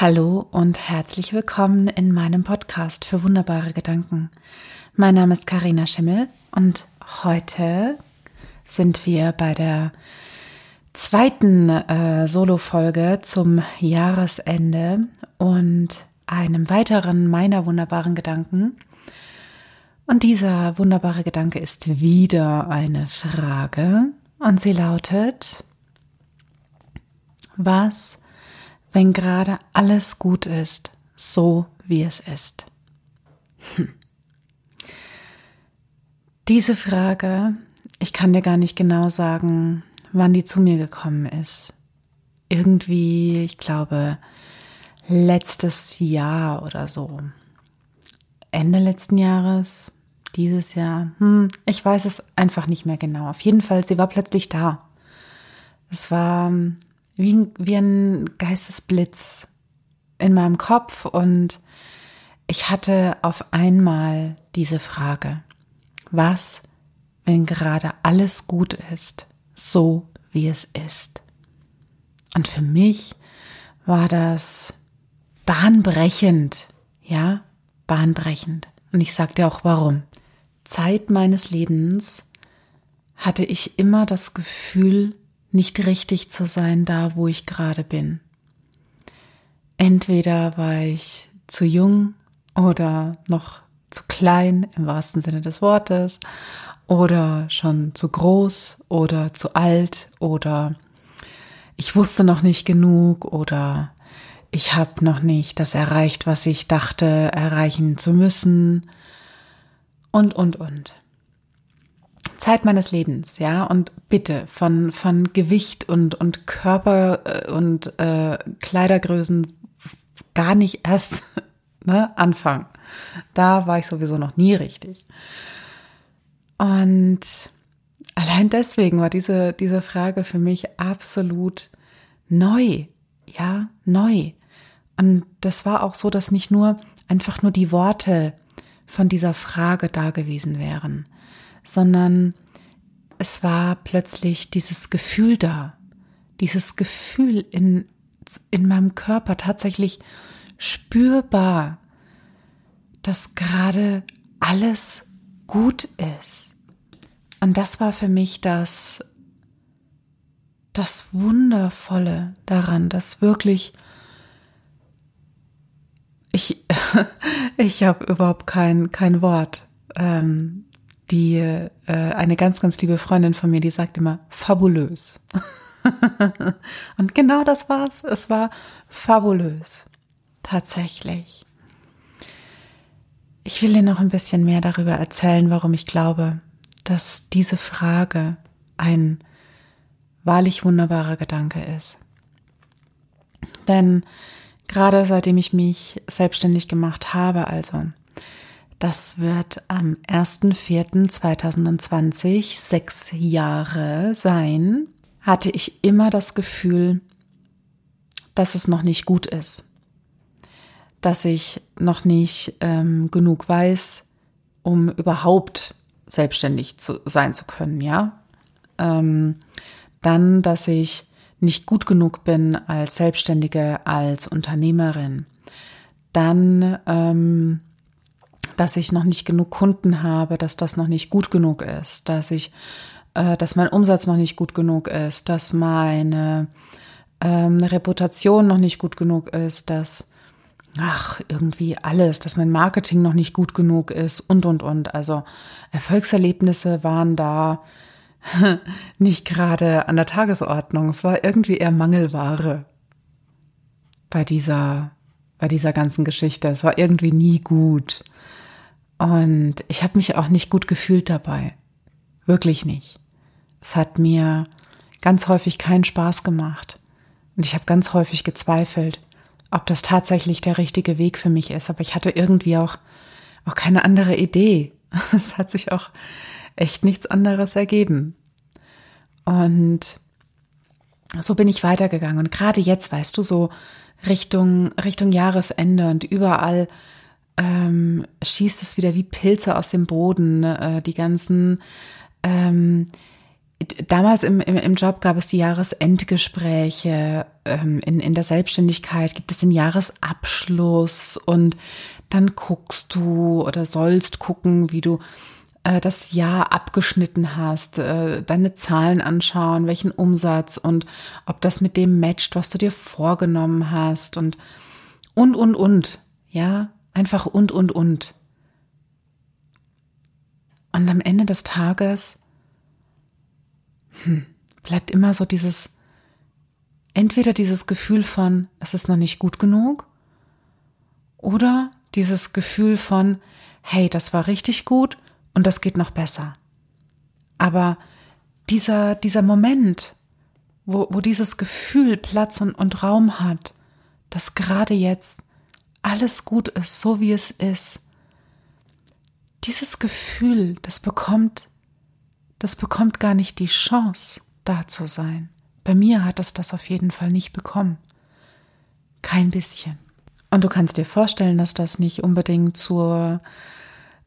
Hallo und herzlich willkommen in meinem Podcast für wunderbare Gedanken. Mein Name ist Karina Schimmel und heute sind wir bei der zweiten äh, Solo-Folge zum Jahresende und einem weiteren meiner wunderbaren Gedanken. Und dieser wunderbare Gedanke ist wieder eine Frage und sie lautet, was wenn gerade alles gut ist, so wie es ist? Hm. Diese Frage, ich kann dir gar nicht genau sagen, wann die zu mir gekommen ist. Irgendwie, ich glaube, letztes Jahr oder so. Ende letzten Jahres, dieses Jahr. Hm, ich weiß es einfach nicht mehr genau. Auf jeden Fall, sie war plötzlich da. Es war wie, wie ein Geistesblitz in meinem Kopf und ich hatte auf einmal diese Frage, was, wenn gerade alles gut ist, so wie es ist? Und für mich war das bahnbrechend, ja, bahnbrechend. Und ich sagte auch warum. Zeit meines Lebens hatte ich immer das Gefühl, nicht richtig zu sein da, wo ich gerade bin. Entweder war ich zu jung oder noch zu klein im wahrsten Sinne des Wortes oder schon zu groß oder zu alt oder ich wusste noch nicht genug oder ich habe noch nicht das erreicht, was ich dachte erreichen zu müssen und und und. Zeit meines Lebens, ja, und bitte von, von Gewicht und, und Körper äh, und äh, Kleidergrößen gar nicht erst ne, anfangen. Da war ich sowieso noch nie richtig. Und allein deswegen war diese, diese Frage für mich absolut neu, ja, neu. Und das war auch so, dass nicht nur einfach nur die Worte von dieser Frage da gewesen wären, sondern es war plötzlich dieses Gefühl da, dieses Gefühl in, in meinem Körper tatsächlich spürbar, dass gerade alles gut ist. Und das war für mich das, das Wundervolle daran, dass wirklich ich, ich habe überhaupt kein, kein Wort ähm, die äh, eine ganz, ganz liebe Freundin von mir, die sagt immer fabulös. und genau das war's. Es war fabulös. Tatsächlich. Ich will dir noch ein bisschen mehr darüber erzählen, warum ich glaube, dass diese Frage ein wahrlich wunderbarer Gedanke ist. Denn gerade seitdem ich mich selbstständig gemacht habe, also das wird am 1.4.2020 sechs Jahre sein. Hatte ich immer das Gefühl, dass es noch nicht gut ist. Dass ich noch nicht ähm, genug weiß, um überhaupt selbstständig zu sein zu können, ja. Ähm, dann, dass ich nicht gut genug bin als Selbstständige, als Unternehmerin. Dann, ähm, dass ich noch nicht genug Kunden habe, dass das noch nicht gut genug ist, dass ich, äh, dass mein Umsatz noch nicht gut genug ist, dass meine ähm, Reputation noch nicht gut genug ist, dass ach, irgendwie alles, dass mein Marketing noch nicht gut genug ist und, und, und. Also Erfolgserlebnisse waren da nicht gerade an der Tagesordnung. Es war irgendwie eher Mangelware bei dieser, bei dieser ganzen Geschichte. Es war irgendwie nie gut. Und ich habe mich auch nicht gut gefühlt dabei. Wirklich nicht. Es hat mir ganz häufig keinen Spaß gemacht. Und ich habe ganz häufig gezweifelt, ob das tatsächlich der richtige Weg für mich ist. Aber ich hatte irgendwie auch, auch keine andere Idee. Es hat sich auch echt nichts anderes ergeben. Und so bin ich weitergegangen. Und gerade jetzt, weißt du, so Richtung, Richtung Jahresende und überall ähm, schießt es wieder wie Pilze aus dem Boden, äh, die ganzen ähm, damals im, im, im Job gab es die Jahresendgespräche, ähm, in, in der Selbstständigkeit gibt es den Jahresabschluss und dann guckst du oder sollst gucken, wie du äh, das Jahr abgeschnitten hast, äh, deine Zahlen anschauen, welchen Umsatz und ob das mit dem matcht, was du dir vorgenommen hast und und und und, ja, einfach und und und. Und am Ende des Tages hm, bleibt immer so dieses, entweder dieses Gefühl von, es ist noch nicht gut genug, oder dieses Gefühl von, hey, das war richtig gut und das geht noch besser. Aber dieser, dieser Moment, wo, wo dieses Gefühl Platz und, und Raum hat, dass gerade jetzt alles gut ist, so wie es ist, dieses Gefühl, das bekommt das bekommt gar nicht die Chance, da zu sein. Bei mir hat es das auf jeden Fall nicht bekommen. Kein bisschen. Und du kannst dir vorstellen, dass das nicht unbedingt zur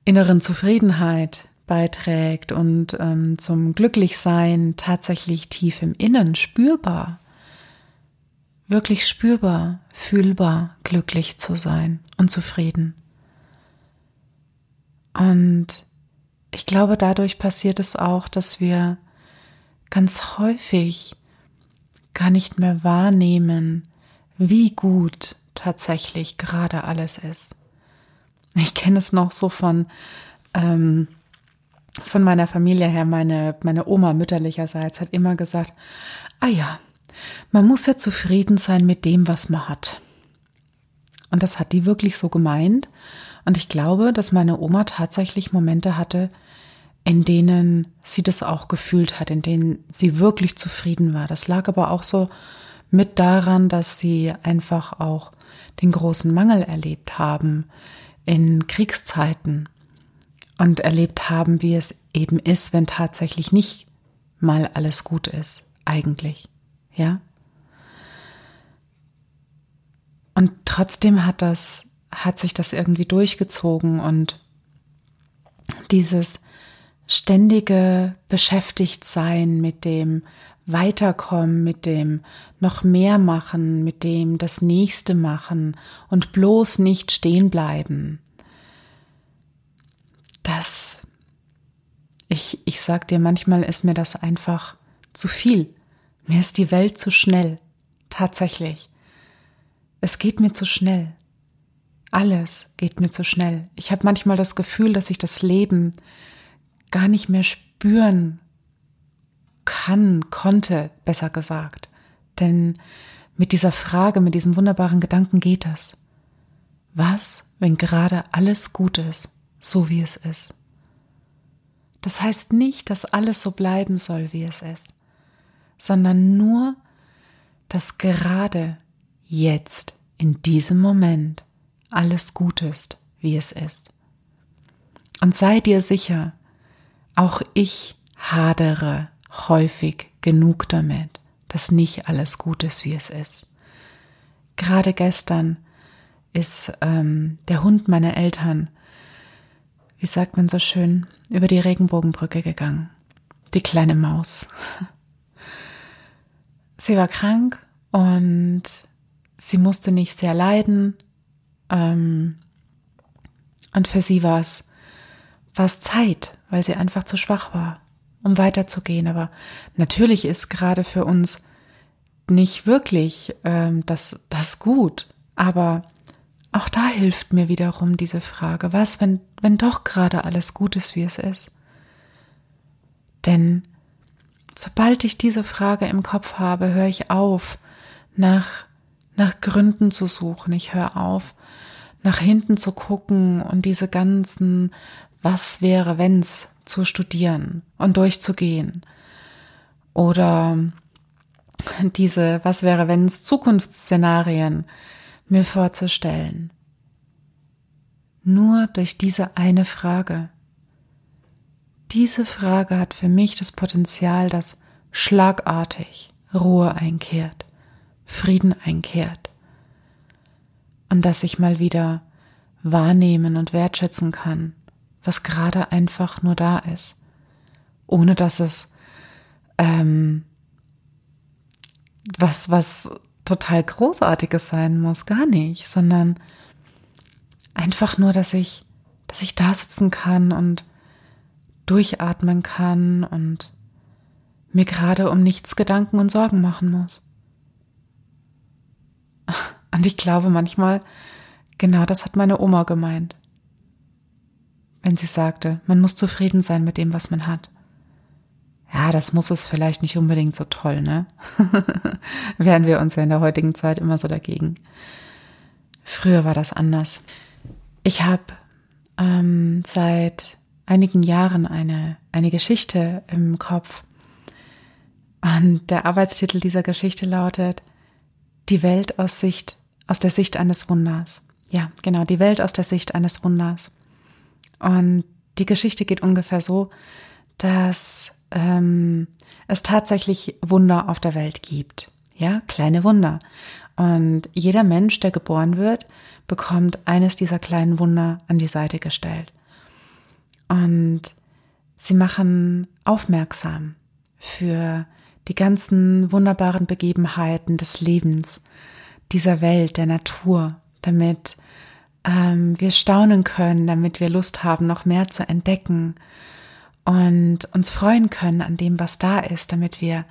inneren Zufriedenheit beiträgt und ähm, zum Glücklichsein tatsächlich tief im Innen spürbar, wirklich spürbar, fühlbar glücklich zu sein und zufrieden. Und ich glaube, dadurch passiert es auch, dass wir ganz häufig gar nicht mehr wahrnehmen, wie gut tatsächlich gerade alles ist. Ich kenne es noch so von, ähm, von meiner Familie her. Meine, meine Oma mütterlicherseits hat immer gesagt, ah ja, man muss ja zufrieden sein mit dem, was man hat. Und das hat die wirklich so gemeint. Und ich glaube, dass meine Oma tatsächlich Momente hatte, in denen sie das auch gefühlt hat, in denen sie wirklich zufrieden war. Das lag aber auch so mit daran, dass sie einfach auch den großen Mangel erlebt haben in Kriegszeiten und erlebt haben, wie es eben ist, wenn tatsächlich nicht mal alles gut ist, eigentlich. Ja? Und trotzdem hat das, hat sich das irgendwie durchgezogen und dieses ständige Beschäftigtsein mit dem Weiterkommen, mit dem noch mehr machen, mit dem das nächste machen und bloß nicht stehen bleiben. Das, ich, ich sag dir, manchmal ist mir das einfach zu viel. Mir ist die Welt zu schnell. Tatsächlich. Es geht mir zu schnell. Alles geht mir zu schnell. Ich habe manchmal das Gefühl, dass ich das Leben gar nicht mehr spüren kann, konnte, besser gesagt. Denn mit dieser Frage, mit diesem wunderbaren Gedanken geht es. Was, wenn gerade alles gut ist, so wie es ist? Das heißt nicht, dass alles so bleiben soll, wie es ist, sondern nur, dass gerade jetzt, in diesem Moment, alles gut ist, wie es ist. Und sei dir sicher, auch ich hadere häufig genug damit, dass nicht alles gut ist, wie es ist. Gerade gestern ist ähm, der Hund meiner Eltern, wie sagt man so schön, über die Regenbogenbrücke gegangen. Die kleine Maus. Sie war krank und sie musste nicht sehr leiden. Ähm, und für sie war es war es Zeit, weil sie einfach zu schwach war, um weiterzugehen. Aber natürlich ist gerade für uns nicht wirklich ähm, das, das gut. Aber auch da hilft mir wiederum diese Frage, was, wenn, wenn doch gerade alles gut ist, wie es ist? Denn sobald ich diese Frage im Kopf habe, höre ich auf, nach, nach Gründen zu suchen. Ich höre auf, nach hinten zu gucken und diese ganzen was wäre, wenn's zu studieren und durchzugehen. Oder diese Was wäre, wenn's Zukunftsszenarien mir vorzustellen. Nur durch diese eine Frage. Diese Frage hat für mich das Potenzial, dass schlagartig Ruhe einkehrt, Frieden einkehrt. Und dass ich mal wieder wahrnehmen und wertschätzen kann, was gerade einfach nur da ist, ohne dass es ähm, was, was total Großartiges sein muss, gar nicht, sondern einfach nur, dass ich, dass ich da sitzen kann und durchatmen kann und mir gerade um nichts Gedanken und Sorgen machen muss. Und ich glaube manchmal, genau das hat meine Oma gemeint, wenn sie sagte, man muss zufrieden sein mit dem, was man hat. Ja, das muss es vielleicht nicht unbedingt so toll, ne? Wären wir uns ja in der heutigen Zeit immer so dagegen. Früher war das anders. Ich habe ähm, seit einigen Jahren eine, eine Geschichte im Kopf. Und der Arbeitstitel dieser Geschichte lautet Die Welt aus Sicht, aus der Sicht eines Wunders. Ja, genau, die Welt aus der Sicht eines Wunders. Und die Geschichte geht ungefähr so, dass ähm, es tatsächlich Wunder auf der Welt gibt. Ja, kleine Wunder. Und jeder Mensch, der geboren wird, bekommt eines dieser kleinen Wunder an die Seite gestellt. Und sie machen aufmerksam für die ganzen wunderbaren Begebenheiten des Lebens, dieser Welt, der Natur, damit ähm, wir staunen können, damit wir Lust haben, noch mehr zu entdecken und uns freuen können an dem, was da ist, damit wir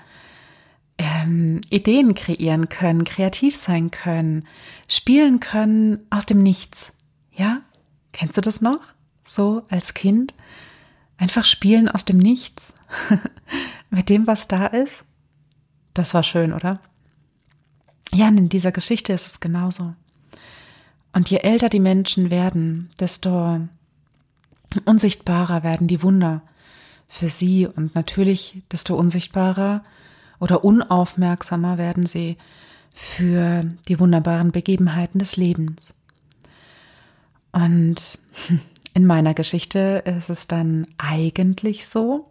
ähm, Ideen kreieren können, kreativ sein können, spielen können aus dem Nichts. Ja? Kennst du das noch? So als Kind? Einfach spielen aus dem Nichts mit dem, was da ist? Das war schön, oder? Ja, in dieser Geschichte ist es genauso. Und je älter die Menschen werden, desto unsichtbarer werden die Wunder für sie und natürlich desto unsichtbarer oder unaufmerksamer werden sie für die wunderbaren Begebenheiten des Lebens. Und in meiner Geschichte ist es dann eigentlich so,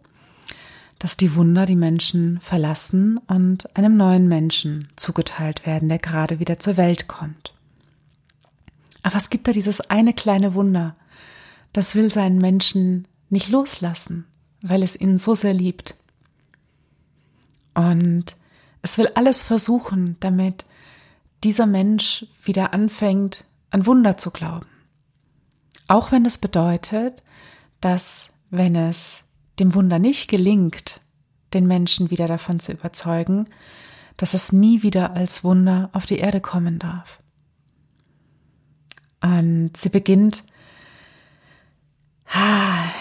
dass die Wunder die Menschen verlassen und einem neuen Menschen zugeteilt werden, der gerade wieder zur Welt kommt. Aber es gibt da dieses eine kleine Wunder, das will seinen Menschen nicht loslassen, weil es ihn so sehr liebt. Und es will alles versuchen, damit dieser Mensch wieder anfängt, an Wunder zu glauben. Auch wenn es bedeutet, dass wenn es dem Wunder nicht gelingt, den Menschen wieder davon zu überzeugen, dass es nie wieder als Wunder auf die Erde kommen darf. Und sie beginnt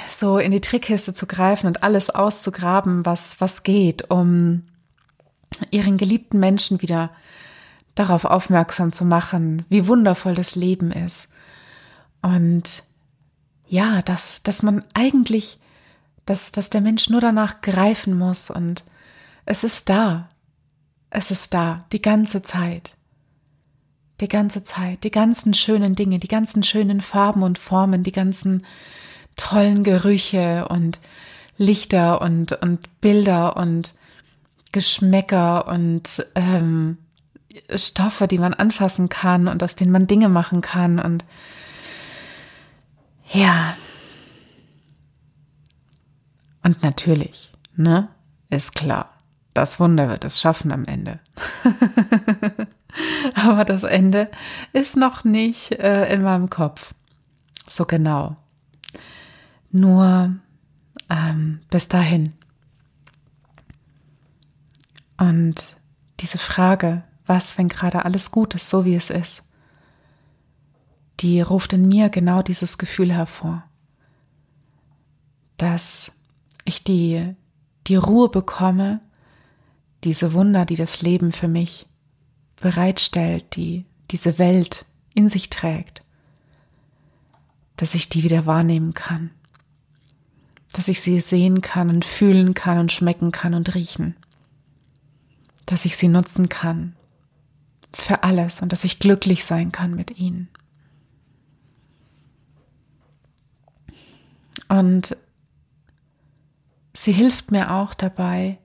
so in die Trickkiste zu greifen und alles auszugraben, was, was geht, um ihren geliebten Menschen wieder darauf aufmerksam zu machen, wie wundervoll das Leben ist. Und ja, dass, dass man eigentlich, dass, dass der Mensch nur danach greifen muss und es ist da. Es ist da, die ganze Zeit. Die ganze Zeit, die ganzen schönen Dinge, die ganzen schönen Farben und Formen, die ganzen tollen Gerüche und Lichter und, und Bilder und Geschmäcker und ähm, Stoffe, die man anfassen kann und aus denen man Dinge machen kann und ja. Und natürlich, ne, ist klar, das Wunder wird es schaffen am Ende. Aber das Ende ist noch nicht äh, in meinem Kopf. So genau. Nur ähm, bis dahin. Und diese Frage, was, wenn gerade alles gut ist, so wie es ist, die ruft in mir genau dieses Gefühl hervor, dass ich die, die Ruhe bekomme, diese Wunder, die das Leben für mich bereitstellt, die diese Welt in sich trägt, dass ich die wieder wahrnehmen kann dass ich sie sehen kann und fühlen kann und schmecken kann und riechen, dass ich sie nutzen kann für alles und dass ich glücklich sein kann mit ihnen. Und sie hilft mir auch dabei,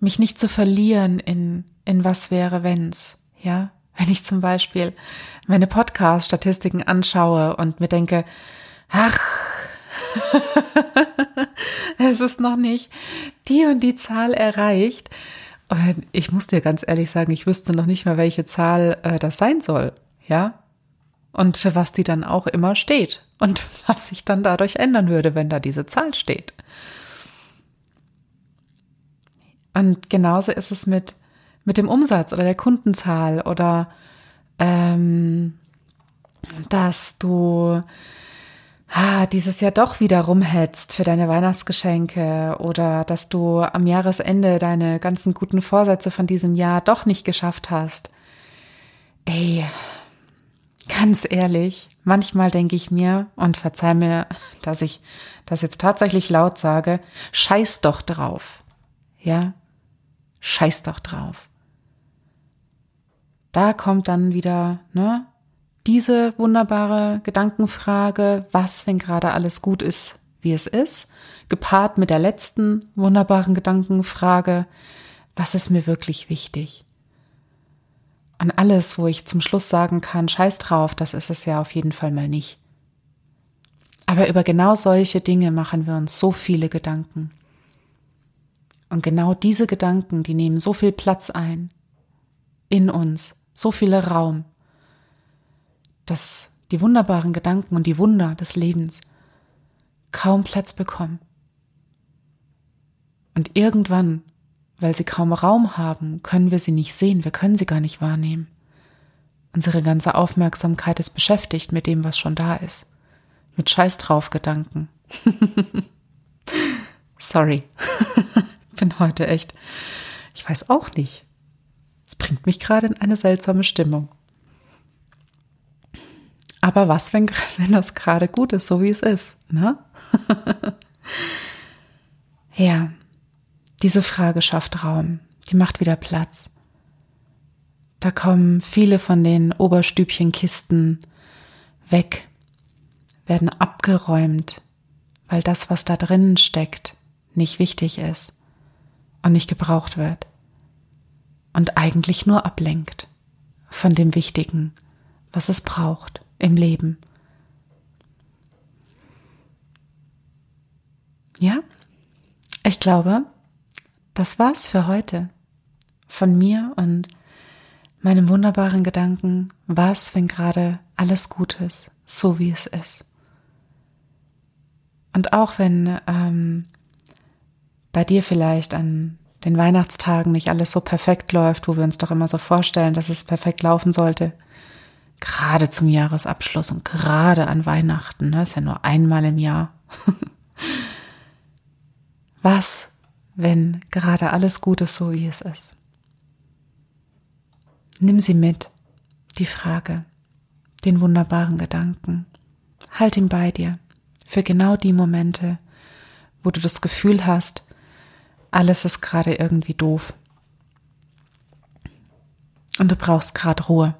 mich nicht zu verlieren in, in was wäre, wenn's, ja? Wenn ich zum Beispiel meine Podcast-Statistiken anschaue und mir denke, ach, es ist noch nicht die und die Zahl erreicht. Und ich muss dir ganz ehrlich sagen, ich wüsste noch nicht mal, welche Zahl äh, das sein soll. Ja. Und für was die dann auch immer steht. Und was sich dann dadurch ändern würde, wenn da diese Zahl steht. Und genauso ist es mit, mit dem Umsatz oder der Kundenzahl oder ähm, dass du ah, dieses Jahr doch wieder rumhetzt für deine Weihnachtsgeschenke oder dass du am Jahresende deine ganzen guten Vorsätze von diesem Jahr doch nicht geschafft hast. Ey, ganz ehrlich, manchmal denke ich mir und verzeih mir, dass ich das jetzt tatsächlich laut sage, scheiß doch drauf. Ja? Scheiß doch drauf. Da kommt dann wieder, ne, diese wunderbare Gedankenfrage, was, wenn gerade alles gut ist, wie es ist, gepaart mit der letzten wunderbaren Gedankenfrage, was ist mir wirklich wichtig? An alles, wo ich zum Schluss sagen kann, scheiß drauf, das ist es ja auf jeden Fall mal nicht. Aber über genau solche Dinge machen wir uns so viele Gedanken. Und genau diese Gedanken, die nehmen so viel Platz ein in uns, so viel Raum, dass die wunderbaren Gedanken und die Wunder des Lebens kaum Platz bekommen. Und irgendwann, weil sie kaum Raum haben, können wir sie nicht sehen, wir können sie gar nicht wahrnehmen. Unsere ganze Aufmerksamkeit ist beschäftigt mit dem, was schon da ist. Mit Scheiß drauf Gedanken. Sorry. Bin heute echt. Ich weiß auch nicht. Es bringt mich gerade in eine seltsame Stimmung. Aber was, wenn, wenn das gerade gut ist, so wie es ist? Ne? ja, diese Frage schafft Raum, die macht wieder Platz. Da kommen viele von den Oberstübchenkisten weg, werden abgeräumt, weil das, was da drinnen steckt, nicht wichtig ist und nicht gebraucht wird und eigentlich nur ablenkt von dem Wichtigen, was es braucht im Leben. Ja, ich glaube, das war's für heute. Von mir und meinem wunderbaren Gedanken, was, wenn gerade alles gut ist, so wie es ist. Und auch wenn ähm, bei dir vielleicht an den Weihnachtstagen nicht alles so perfekt läuft, wo wir uns doch immer so vorstellen, dass es perfekt laufen sollte, Gerade zum Jahresabschluss und gerade an Weihnachten, ne, ist ja nur einmal im Jahr. Was, wenn gerade alles gut ist, so wie es ist? Nimm sie mit, die Frage, den wunderbaren Gedanken. Halt ihn bei dir für genau die Momente, wo du das Gefühl hast, alles ist gerade irgendwie doof. Und du brauchst gerade Ruhe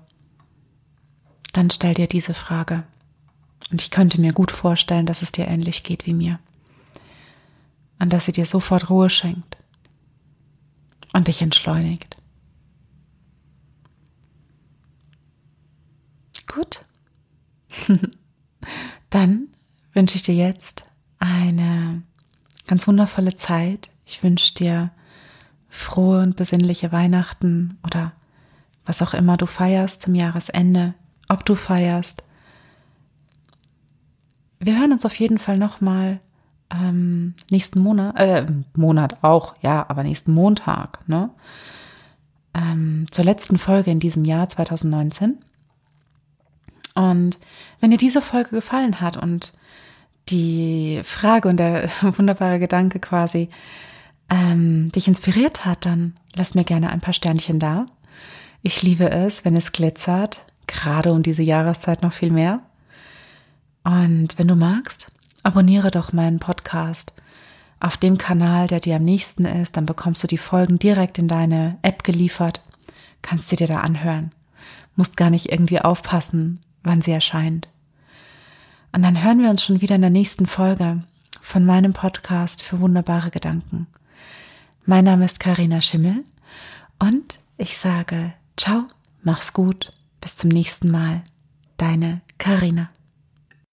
dann stell dir diese Frage. Und ich könnte mir gut vorstellen, dass es dir ähnlich geht wie mir. Und dass sie dir sofort Ruhe schenkt und dich entschleunigt. Gut. dann wünsche ich dir jetzt eine ganz wundervolle Zeit. Ich wünsche dir frohe und besinnliche Weihnachten oder was auch immer du feierst zum Jahresende ob du feierst. Wir hören uns auf jeden Fall nochmal ähm, nächsten Monat, äh, Monat auch, ja, aber nächsten Montag, ne? Ähm, zur letzten Folge in diesem Jahr 2019. Und wenn dir diese Folge gefallen hat und die Frage und der wunderbare Gedanke quasi ähm, dich inspiriert hat, dann lass mir gerne ein paar Sternchen da. Ich liebe es, wenn es glitzert, gerade um diese Jahreszeit noch viel mehr. Und wenn du magst, abonniere doch meinen Podcast auf dem Kanal, der dir am nächsten ist. Dann bekommst du die Folgen direkt in deine App geliefert, kannst sie dir da anhören. Musst gar nicht irgendwie aufpassen, wann sie erscheint. Und dann hören wir uns schon wieder in der nächsten Folge von meinem Podcast für wunderbare Gedanken. Mein Name ist Karina Schimmel und ich sage ciao, mach's gut bis zum nächsten Mal. Deine Karina.